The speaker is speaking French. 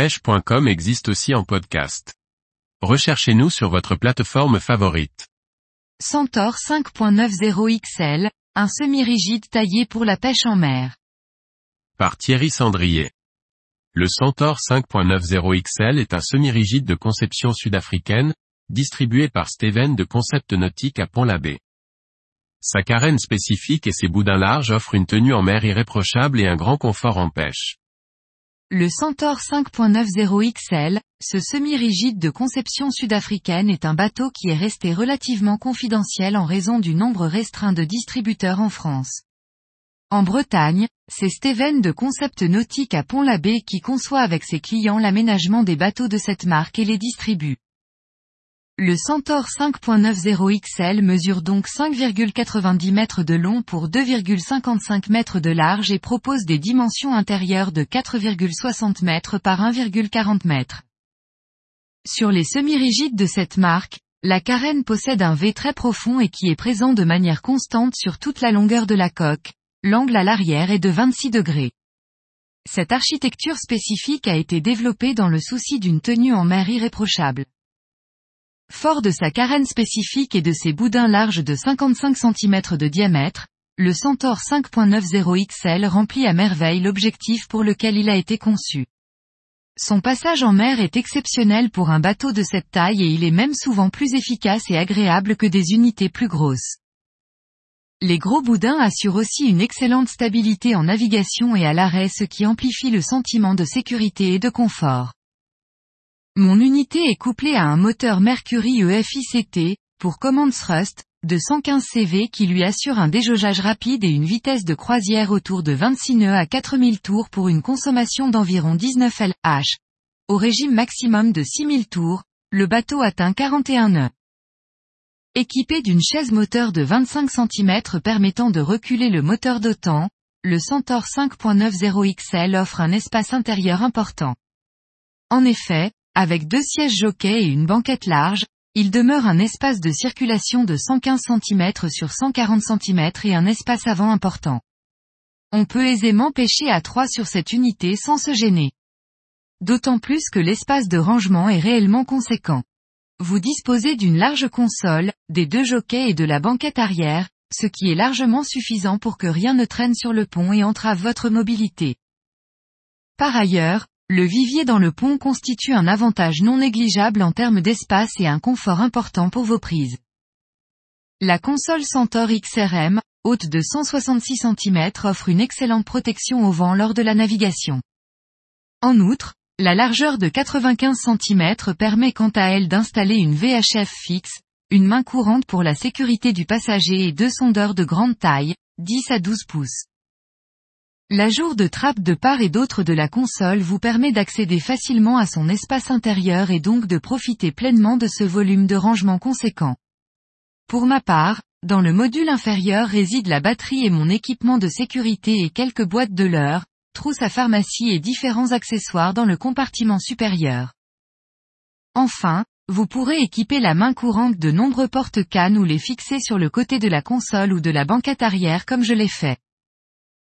pêche.com existe aussi en podcast. Recherchez-nous sur votre plateforme favorite. Centaure 5.90 XL, un semi-rigide taillé pour la pêche en mer. Par Thierry Sandrier. Le Centaure 5.90 XL est un semi-rigide de conception sud-africaine, distribué par Steven de Concept Nautique à Pont-l'Abbé. Sa carène spécifique et ses boudins larges offrent une tenue en mer irréprochable et un grand confort en pêche. Le Centaure 5.90 XL, ce semi-rigide de conception sud-africaine est un bateau qui est resté relativement confidentiel en raison du nombre restreint de distributeurs en France. En Bretagne, c'est Steven de Concept Nautique à Pont-l'Abbé qui conçoit avec ses clients l'aménagement des bateaux de cette marque et les distribue. Le Centaure 5.90 XL mesure donc 5,90 mètres de long pour 2,55 mètres de large et propose des dimensions intérieures de 4,60 mètres par 1,40 mètres. Sur les semi-rigides de cette marque, la carène possède un V très profond et qui est présent de manière constante sur toute la longueur de la coque, l'angle à l'arrière est de 26 degrés. Cette architecture spécifique a été développée dans le souci d'une tenue en mer irréprochable. Fort de sa carène spécifique et de ses boudins larges de 55 cm de diamètre, le Centaure 5.90 XL remplit à merveille l'objectif pour lequel il a été conçu. Son passage en mer est exceptionnel pour un bateau de cette taille et il est même souvent plus efficace et agréable que des unités plus grosses. Les gros boudins assurent aussi une excellente stabilité en navigation et à l'arrêt ce qui amplifie le sentiment de sécurité et de confort. Mon unité est couplée à un moteur Mercury EFICT, pour command thrust, de 115 CV qui lui assure un déjaugeage rapide et une vitesse de croisière autour de 26 nœuds à 4000 tours pour une consommation d'environ 19 LH. Au régime maximum de 6000 tours, le bateau atteint 41 nœuds. Équipé d'une chaise moteur de 25 cm permettant de reculer le moteur d'autant, le Centaure 5.90 XL offre un espace intérieur important. En effet, avec deux sièges jockeys et une banquette large, il demeure un espace de circulation de 115 cm sur 140 cm et un espace avant important. On peut aisément pêcher à trois sur cette unité sans se gêner. D'autant plus que l'espace de rangement est réellement conséquent. Vous disposez d'une large console, des deux jockeys et de la banquette arrière, ce qui est largement suffisant pour que rien ne traîne sur le pont et entrave votre mobilité. Par ailleurs, le vivier dans le pont constitue un avantage non négligeable en termes d'espace et un confort important pour vos prises. La console Centaur XRM, haute de 166 cm offre une excellente protection au vent lors de la navigation. En outre, la largeur de 95 cm permet quant à elle d'installer une VHF fixe, une main courante pour la sécurité du passager et deux sondeurs de grande taille, 10 à 12 pouces. L'ajout de trappe de part et d'autre de la console vous permet d'accéder facilement à son espace intérieur et donc de profiter pleinement de ce volume de rangement conséquent. Pour ma part, dans le module inférieur réside la batterie et mon équipement de sécurité et quelques boîtes de leurre, trousse à pharmacie et différents accessoires dans le compartiment supérieur. Enfin, vous pourrez équiper la main courante de nombreux porte-cannes ou les fixer sur le côté de la console ou de la banquette arrière comme je l'ai fait.